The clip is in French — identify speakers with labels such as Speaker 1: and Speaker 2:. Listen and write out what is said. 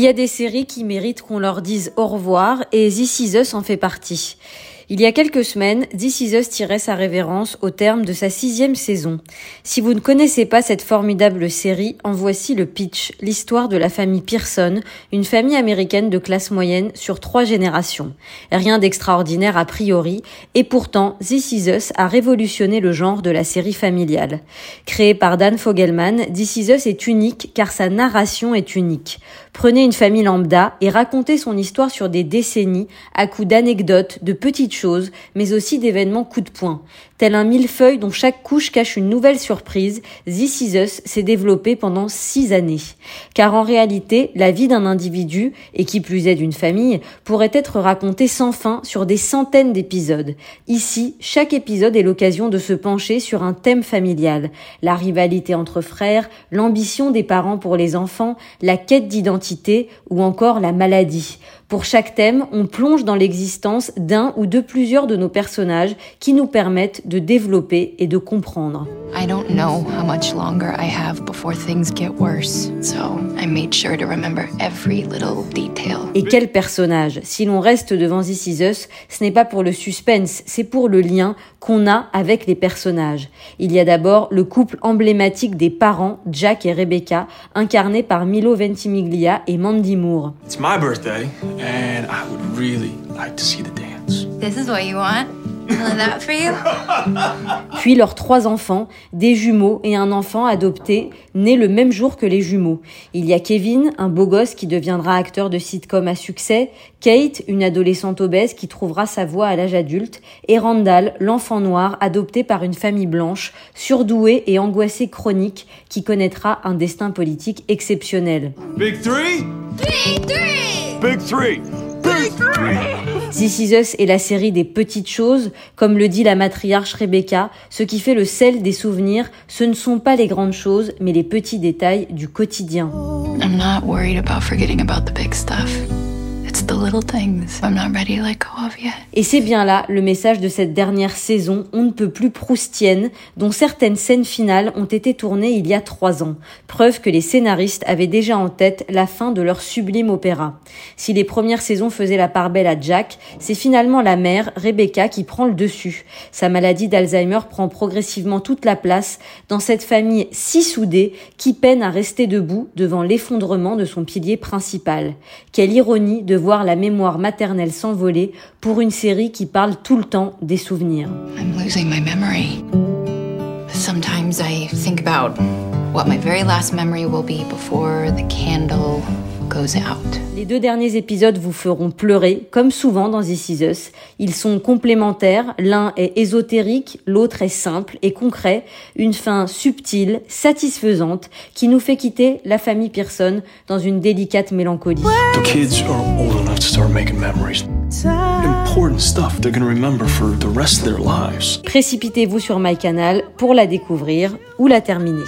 Speaker 1: Il y a des séries qui méritent qu'on leur dise au revoir et This Is Us en fait partie. Il y a quelques semaines, This Is Us tirait sa révérence au terme de sa sixième saison. Si vous ne connaissez pas cette formidable série, en voici le pitch, l'histoire de la famille Pearson, une famille américaine de classe moyenne sur trois générations. Rien d'extraordinaire a priori, et pourtant, This Is a révolutionné le genre de la série familiale. Créé par Dan Fogelman, This Is est unique car sa narration est unique. Prenez une famille lambda et racontez son histoire sur des décennies à coups d'anecdotes, de petites mais aussi d'événements coup de poing. Tel un millefeuille dont chaque couche cache une nouvelle surprise, This Is Us s'est développé pendant six années. Car en réalité, la vie d'un individu, et qui plus est d'une famille, pourrait être racontée sans fin sur des centaines d'épisodes. Ici, chaque épisode est l'occasion de se pencher sur un thème familial. La rivalité entre frères, l'ambition des parents pour les enfants, la quête d'identité ou encore la maladie. Pour chaque thème, on plonge dans l'existence d'un ou de plusieurs de nos personnages qui nous permettent de développer et de comprendre. I don't know how much longer I have before things get worse, so I made sure to remember every little detail. Et quel personnage? Si l'on reste devant This Is Us, ce n'est pas pour le suspense, c'est pour le lien qu'on a avec les personnages. Il y a d'abord le couple emblématique des parents, Jack et Rebecca, incarnés par Milo Ventimiglia et Mandy Moore. It's my birthday and I would really like to see the dance. This is what you want? Puis leurs trois enfants, des jumeaux et un enfant adopté, né le même jour que les jumeaux. Il y a Kevin, un beau gosse qui deviendra acteur de sitcom à succès, Kate, une adolescente obèse qui trouvera sa voix à l'âge adulte, et Randall, l'enfant noir adopté par une famille blanche, surdoué et angoissé chronique, qui connaîtra un destin politique exceptionnel. Big three? Big three! Big three! Big three! This Is Us est la série des petites choses, comme le dit la matriarche Rebecca, ce qui fait le sel des souvenirs, ce ne sont pas les grandes choses, mais les petits détails du quotidien. I'm not worried about forgetting about the big stuff. Et c'est bien là le message de cette dernière saison, on ne peut plus proustienne, dont certaines scènes finales ont été tournées il y a trois ans. Preuve que les scénaristes avaient déjà en tête la fin de leur sublime opéra. Si les premières saisons faisaient la part belle à Jack, c'est finalement la mère, Rebecca, qui prend le dessus. Sa maladie d'Alzheimer prend progressivement toute la place dans cette famille si soudée qui peine à rester debout devant l'effondrement de son pilier principal. Quelle ironie de voir la mémoire maternelle s'envoler pour une série qui parle tout le temps des souvenirs. I'm losing my memory. Sometimes I think about what my very last memory will be before the candle les deux derniers épisodes vous feront pleurer, comme souvent dans This Is Us. Ils sont complémentaires, l'un est ésotérique, l'autre est simple et concret, une fin subtile, satisfaisante, qui nous fait quitter la famille Pearson dans une délicate mélancolie. Précipitez-vous sur MyCanal pour la découvrir ou la terminer.